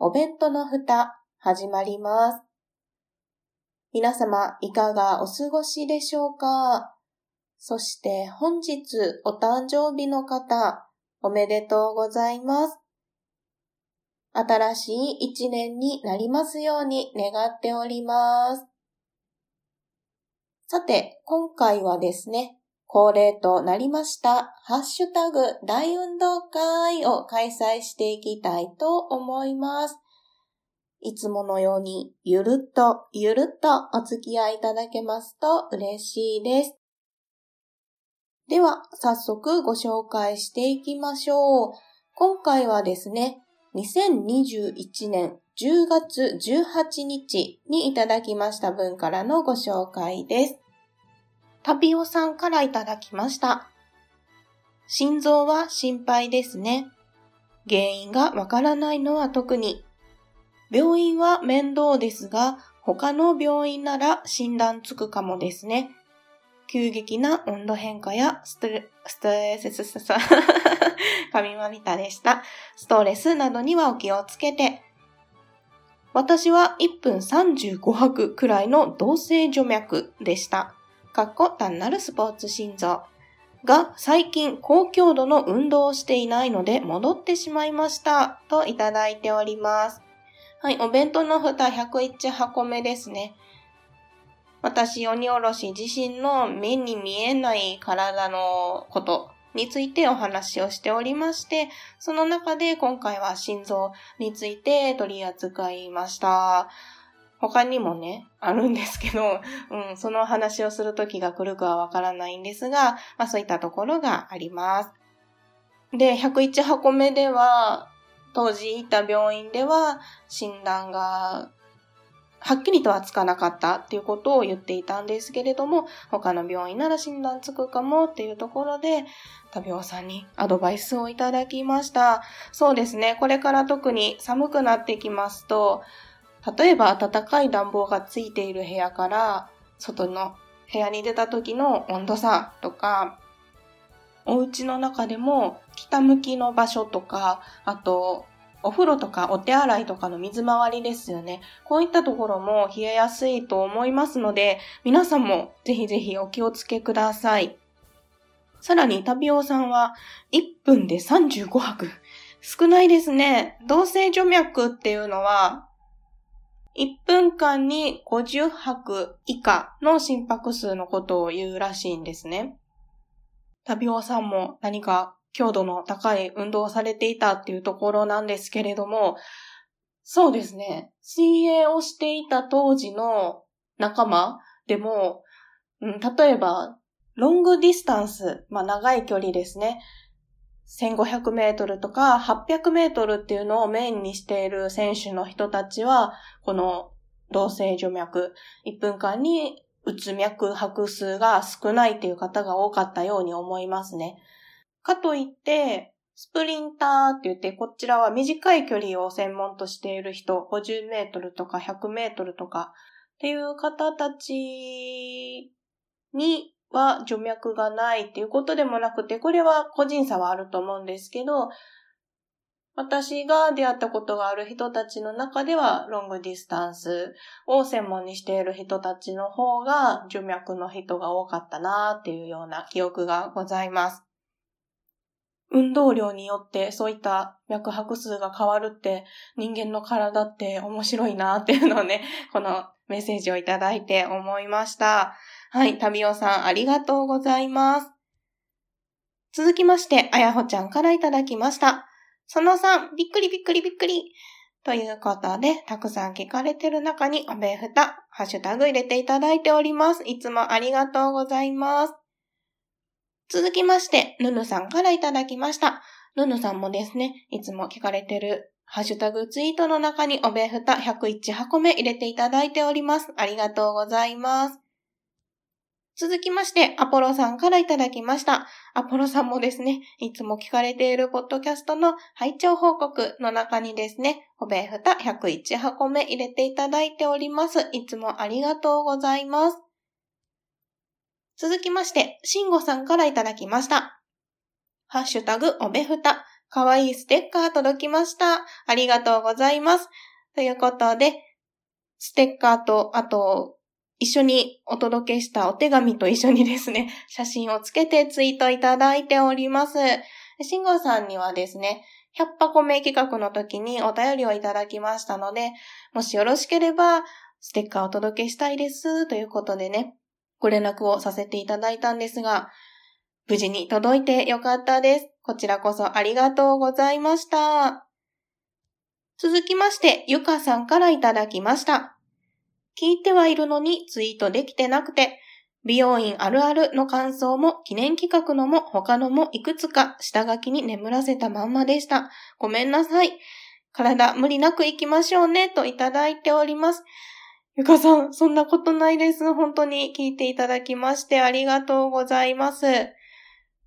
お弁当の蓋、始まります。皆様、いかがお過ごしでしょうか？そして本日お誕生日の方、おめでとうございます。新しい一年になりますように願っております。さて、今回はですね、恒例となりました、ハッシュタグ大運動会を開催していきたいと思います。いつものようにゆるっとゆるっとお付き合いいただけますと嬉しいです。では、早速ご紹介していきましょう。今回はですね、2021年10月18日にいただきました分からのご紹介です。タピオさんからいただきました。心臓は心配ですね。原因がわからないのは特に。病院は面倒ですが、他の病院なら診断つくかもですね。急激な温度変化やストレス、ストレス、神まみたでした。ストレスなどにはお気をつけて。私は1分35拍くらいの同性除脈でした。かっこ単なるスポーツ心臓。が最近高強度の運動をしていないので戻ってしまいました。といただいております。はい、お弁当の蓋101箱目ですね。私、鬼おろし自身の目に見えない体のことについてお話をしておりまして、その中で今回は心臓について取り扱いました。他にもね、あるんですけど、うん、その話をする時が来るかはわからないんですが、まあそういったところがあります。で、101箱目では、当時行った病院では診断がはっきりとはつかなかったっていうことを言っていたんですけれども、他の病院なら診断つくかもっていうところで、多病さんにアドバイスをいただきました。そうですね、これから特に寒くなってきますと、例えば暖かい暖房がついている部屋から外の部屋に出た時の温度差とか、お家の中でも北向きの場所とか、あとお風呂とかお手洗いとかの水回りですよね。こういったところも冷えやすいと思いますので、皆さんもぜひぜひお気をつけください。さらに、タビオさんは1分で35拍。少ないですね。同性除脈っていうのは、1分間に50拍以下の心拍数のことを言うらしいんですね。タビオさんも何か強度の高い運動をされていたっていうところなんですけれども、そうですね。水泳をしていた当時の仲間でも、うん、例えば、ロングディスタンス、まあ長い距離ですね。1500メートルとか800メートルっていうのをメインにしている選手の人たちは、この同性除脈、1分間に打つ脈拍数が少ないっていう方が多かったように思いますね。かといって、スプリンターって言って、こちらは短い距離を専門としている人、50メートルとか100メートルとかっていう方たちには除脈がないっていうことでもなくて、これは個人差はあると思うんですけど、私が出会ったことがある人たちの中では、ロングディスタンスを専門にしている人たちの方が、除脈の人が多かったなっていうような記憶がございます。運動量によってそういった脈拍数が変わるって人間の体って面白いなっていうのをね、このメッセージをいただいて思いました。はい、タビオさんありがとうございます。続きまして、あやほちゃんからいただきました。その3、びっくりびっくりびっくり。ということで、たくさん聞かれてる中におべふた、ハッシュタグ入れていただいております。いつもありがとうございます。続きまして、ぬぬさんからいただきました。ぬぬさんもですね、いつも聞かれてるハッシュタグツイートの中におべふた101箱目入れていただいております。ありがとうございます。続きまして、アポロさんからいただきました。アポロさんもですね、いつも聞かれているポッドキャストの拝聴報告の中にですね、おべふた101箱目入れていただいております。いつもありがとうございます。続きまして、シンゴさんからいただきました。ハッシュタグおべふた、かわいいステッカー届きました。ありがとうございます。ということで、ステッカーと、あと、一緒にお届けしたお手紙と一緒にですね、写真をつけてツイートいただいております。シンゴさんにはですね、100箱目企画の時にお便りをいただきましたので、もしよろしければ、ステッカーをお届けしたいです、ということでね、ご連絡をさせていただいたんですが、無事に届いてよかったです。こちらこそありがとうございました。続きまして、ゆかさんからいただきました。聞いてはいるのにツイートできてなくて、美容院あるあるの感想も記念企画のも他のもいくつか下書きに眠らせたまんまでした。ごめんなさい。体無理なく行きましょうねといただいております。ゆかさん、そんなことないです。本当に聞いていただきましてありがとうございます。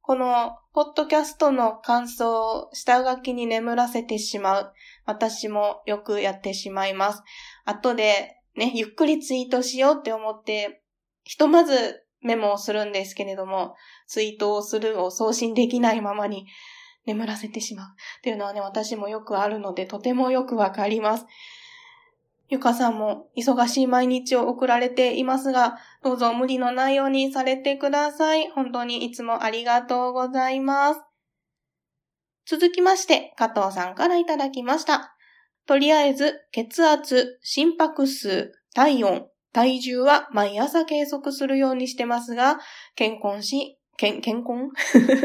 この、ポッドキャストの感想を下書きに眠らせてしまう。私もよくやってしまいます。後でね、ゆっくりツイートしようって思って、ひとまずメモをするんですけれども、ツイートをするを送信できないままに眠らせてしまうっていうのはね、私もよくあるので、とてもよくわかります。ゆかさんも忙しい毎日を送られていますが、どうぞ無理のないようにされてください。本当にいつもありがとうございます。続きまして、加藤さんからいただきました。とりあえず、血圧、心拍数、体温、体重は毎朝計測するようにしてますが、健康し、けん、健康？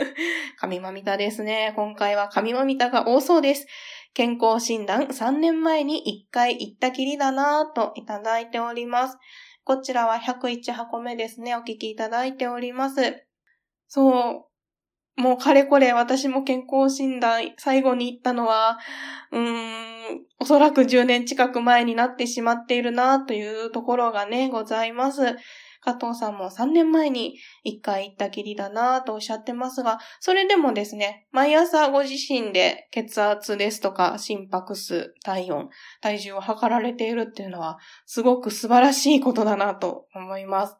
神まみたですね。今回は神まみたが多そうです。健康診断3年前に1回行ったきりだなぁといただいております。こちらは101箱目ですね。お聞きいただいております。そう。もうかれこれ私も健康診断最後に行ったのは、うーん、おそらく10年近く前になってしまっているなというところがね、ございます。加藤さんも3年前に1回行ったきりだなとおっしゃってますが、それでもですね、毎朝ご自身で血圧ですとか心拍数、体温、体重を測られているっていうのは、すごく素晴らしいことだなと思います。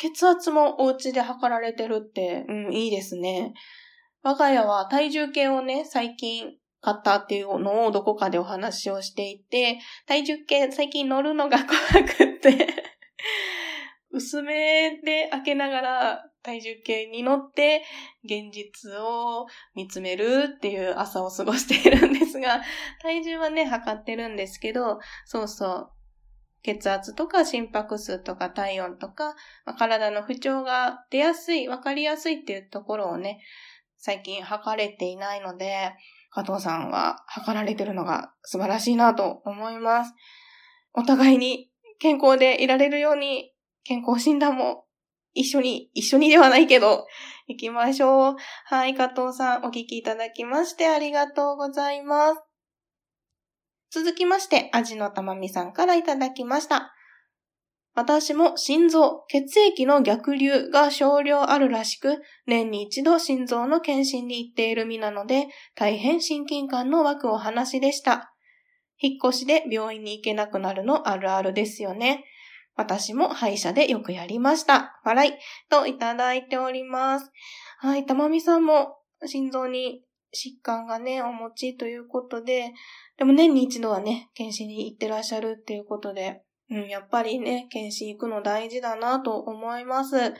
血圧もお家で測られてるって、うん、いいですね。我が家は体重計をね、最近買ったっていうのをどこかでお話をしていて、体重計最近乗るのが怖くって 薄めで開けながら体重計に乗って現実を見つめるっていう朝を過ごしているんですが、体重はね、測ってるんですけど、そうそう、血圧とか心拍数とか体温とか、まあ、体の不調が出やすい、わかりやすいっていうところをね、最近測れていないので、加藤さんは測られてるのが素晴らしいなと思います。お互いに健康でいられるように、健康診断も一緒に、一緒にではないけど、行きましょう。はい、加藤さん、お聞きいただきましてありがとうございます。続きまして、味のたまみさんからいただきました。私も心臓、血液の逆流が少量あるらしく、年に一度心臓の検診に行っている身なので、大変親近感の湧くお話でした。引っ越しで病院に行けなくなるのあるあるですよね。私も歯医者でよくやりました。笑い。といただいております。はい、たまみさんも心臓に疾患がね、お持ちということで、でも年に一度はね、検診に行ってらっしゃるっていうことで、うん、やっぱりね、検診行くの大事だなと思います。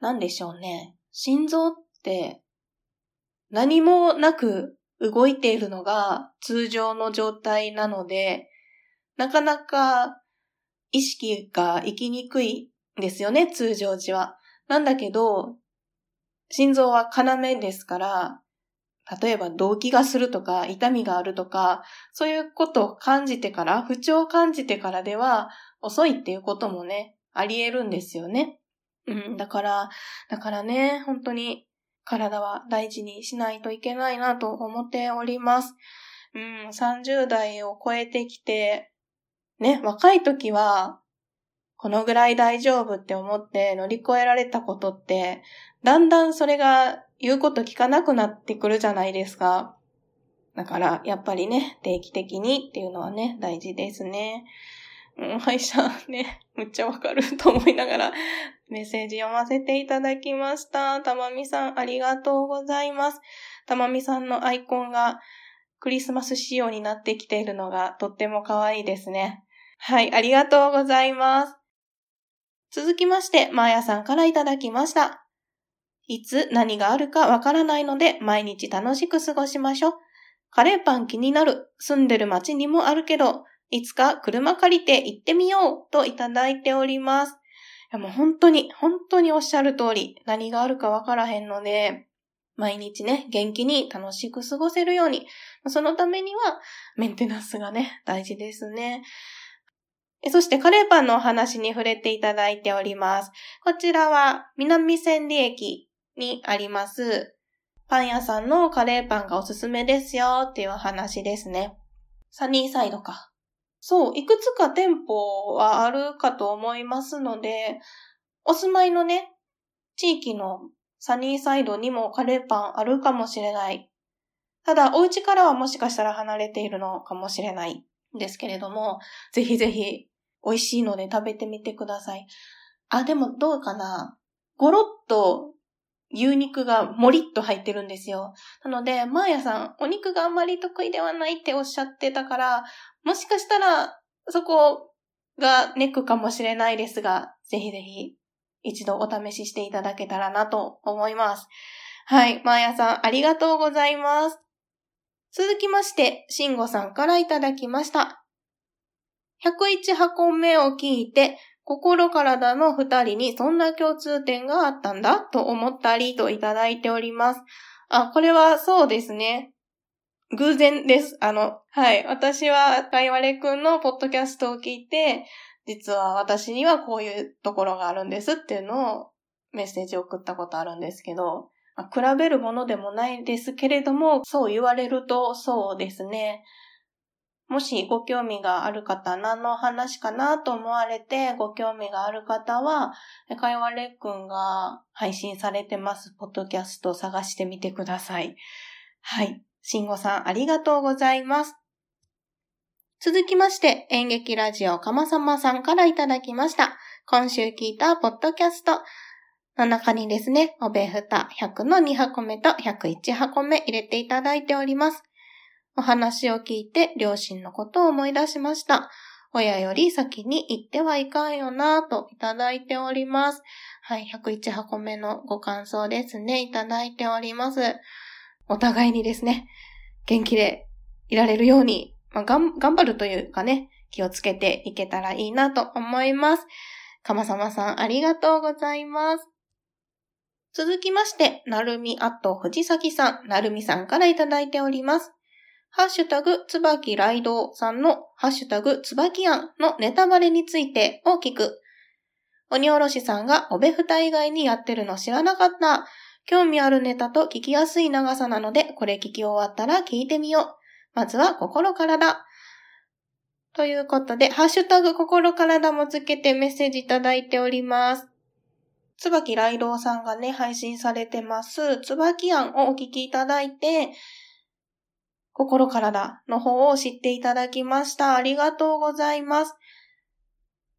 なんでしょうね。心臓って何もなく動いているのが通常の状態なので、なかなか意識が行きにくいですよね、通常時は。なんだけど、心臓は要ですから、例えば動悸がするとか、痛みがあるとか、そういうことを感じてから、不調を感じてからでは遅いっていうこともね、あり得るんですよね。うん、だから、だからね、本当に体は大事にしないといけないなと思っております。うん、30代を超えてきて、ね、若い時は、このぐらい大丈夫って思って乗り越えられたことって、だんだんそれが言うこと聞かなくなってくるじゃないですか。だから、やっぱりね、定期的にっていうのはね、大事ですね。うん、歯医者ね、むっちゃわかると思いながら、メッセージ読ませていただきました。たまみさん、ありがとうございます。たまみさんのアイコンがクリスマス仕様になってきているのがとっても可愛いですね。はい、ありがとうございます。続きまして、まーやさんからいただきました。いつ何があるかわからないので、毎日楽しく過ごしましょう。カレーパン気になる。住んでる街にもあるけど、いつか車借りて行ってみようといただいております。いやもう本当に、本当におっしゃる通り、何があるかわからへんので、毎日ね、元気に楽しく過ごせるように、そのためにはメンテナンスがね、大事ですね。そしてカレーパンのお話に触れていただいております。こちらは南千里駅にあります、パン屋さんのカレーパンがおすすめですよっていう話ですね。サニーサイドか。そう、いくつか店舗はあるかと思いますので、お住まいのね、地域のサニーサイドにもカレーパンあるかもしれない。ただ、お家からはもしかしたら離れているのかもしれないんですけれども、ぜひぜひ美味しいので食べてみてください。あ、でもどうかなゴロッと牛肉がもりっと入ってるんですよ。なので、マーヤさん、お肉があんまり得意ではないっておっしゃってたから、もしかしたら、そこがネックかもしれないですが、ぜひぜひ、一度お試ししていただけたらなと思います。はい、マーヤさん、ありがとうございます。続きまして、シンゴさんからいただきました。101箱目を聞いて、心体の二人にそんな共通点があったんだと思ったりといただいております。あ、これはそうですね。偶然です。あの、はい。私は、かいわれくんのポッドキャストを聞いて、実は私にはこういうところがあるんですっていうのをメッセージを送ったことあるんですけど、比べるものでもないですけれども、そう言われるとそうですね。もしご興味がある方、何の話かなと思われてご興味がある方は、かいわれっくんが配信されてます、ポッドキャストを探してみてください。はい。しんごさん、ありがとうございます。続きまして、演劇ラジオかまさまさんからいただきました。今週聞いたポッドキャストの中にですね、おべふた100の2箱目と101箱目入れていただいております。お話を聞いて両親のことを思い出しました。親より先に行ってはいかんよなぁといただいております。はい、101箱目のご感想ですね。いただいております。お互いにですね、元気でいられるように、まあ、頑張るというかね、気をつけていけたらいいなと思います。かまさまさんありがとうございます。続きまして、なるみあと藤崎さん、なるみさんからいただいております。ハッシュタグ、つばきライドさんのハッシュタグ、つばきあんのネタバレについてを聞く。鬼おろしさんがおべふた以外にやってるの知らなかった。興味あるネタと聞きやすい長さなので、これ聞き終わったら聞いてみよう。まずは心からだ。ということで、ハッシュタグ心からだもつけてメッセージいただいております。つばきライドさんがね、配信されてます、つばき案をお聞きいただいて、心からだの方を知っていただきました。ありがとうございます。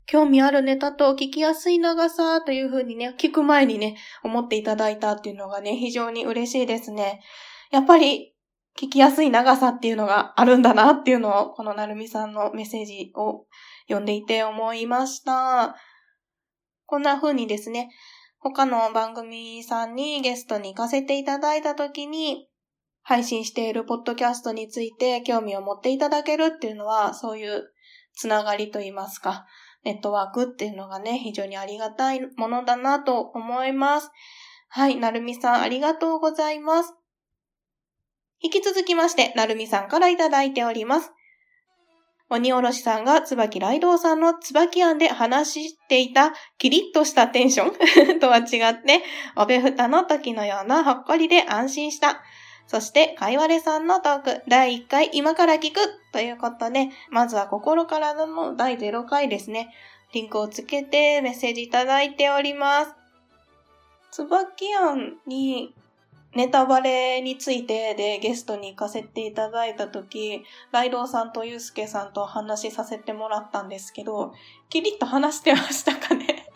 興味あるネタと聞きやすい長さというふうにね、聞く前にね、思っていただいたっていうのがね、非常に嬉しいですね。やっぱり、聞きやすい長さっていうのがあるんだなっていうのを、このなるみさんのメッセージを読んでいて思いました。こんな風にですね、他の番組さんにゲストに行かせていただいたときに、配信しているポッドキャストについて興味を持っていただけるっていうのは、そういうつながりといいますか、ネットワークっていうのがね、非常にありがたいものだなと思います。はい、なるみさんありがとうございます。引き続きまして、なるみさんからいただいております。鬼おろしさんが椿ライドウさんの椿庵で話していたキリッとしたテンション とは違って、おべふたの時のようなほっこりで安心した。そして、かいわれさんのトーク、第1回、今から聞くということで、まずは心からの第0回ですね。リンクをつけてメッセージいただいております。つばきあんにネタバレについてでゲストに行かせていただいたとき、ライドウさんとユうスケさんと話しさせてもらったんですけど、キリッと話してましたかね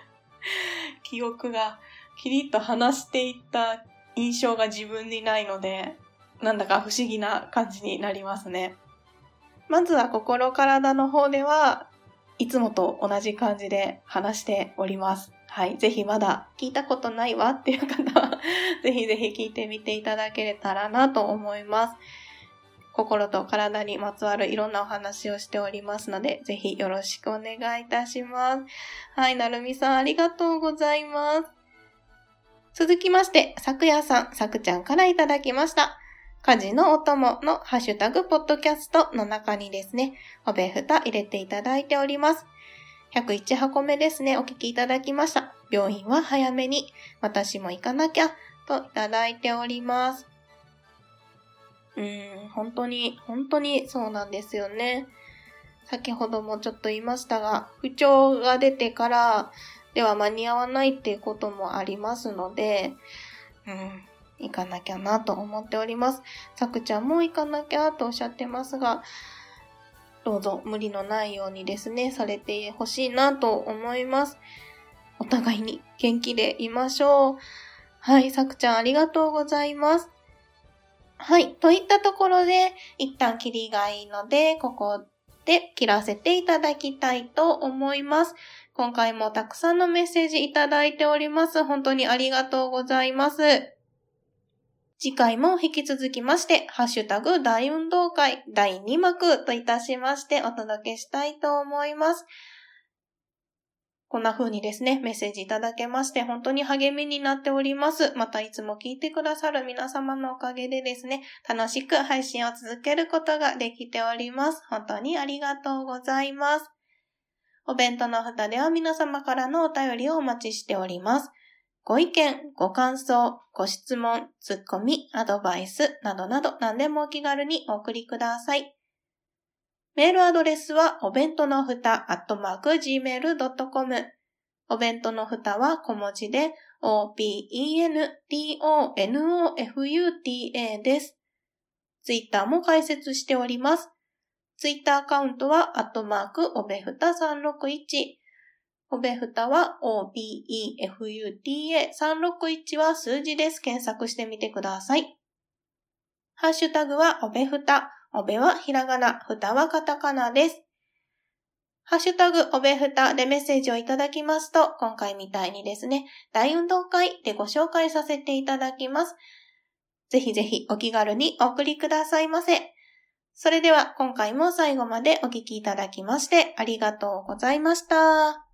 記憶が、キリッと話していった印象が自分にないので、なんだか不思議な感じになりますね。まずは心体の方では、いつもと同じ感じで話しております。はい。ぜひまだ聞いたことないわっていう方は ぜひぜひ聞いてみていただけれたらなと思います。心と体にまつわるいろんなお話をしておりますので、ぜひよろしくお願いいたします。はい、なるみさんありがとうございます。続きまして、さくやさん、さくちゃんからいただきました。家事のお供のハッシュタグポッドキャストの中にですね、おべふた入れていただいております。101箱目ですね、お聞きいただきました。病院は早めに、私も行かなきゃ、といただいております。うーん、本当に、本当にそうなんですよね。先ほどもちょっと言いましたが、不調が出てからでは間に合わないっていうこともありますので、うん、行かなきゃなと思っております。さくちゃんも行かなきゃとおっしゃってますが、どうぞ無理のないようにですね、されてほしいなと思います。お互いに元気でいましょう。はい、さくちゃんありがとうございます。はい、といったところで、一旦切りがいいので、ここで切らせていただきたいと思います。今回もたくさんのメッセージいただいております。本当にありがとうございます。次回も引き続きまして、ハッシュタグ大運動会第2幕といたしましてお届けしたいと思います。こんな風にですね、メッセージいただけまして本当に励みになっております。またいつも聞いてくださる皆様のおかげでですね、楽しく配信を続けることができております。本当にありがとうございます。お弁当の蓋では皆様からのお便りをお待ちしております。ご意見、ご感想、ご質問、ツッコミ、アドバイスなどなど何でもお気軽にお送りください。メールアドレスはお弁当のふた、アットマーク、gmail.com。お弁当のふたは小文字で o-b-e-n-t-o-n-o-f-u-t-a です。ツイッターも開設しております。ツイッターアカウントは、アットマーク、おべふた361。おべふたは OBEFUTA361 は数字です。検索してみてください。ハッシュタグはおべふた。おべはひらがな、ふたはカタカナです。ハッシュタグおべふたでメッセージをいただきますと、今回みたいにですね、大運動会でご紹介させていただきます。ぜひぜひお気軽にお送りくださいませ。それでは今回も最後までお聴きいただきましてありがとうございました。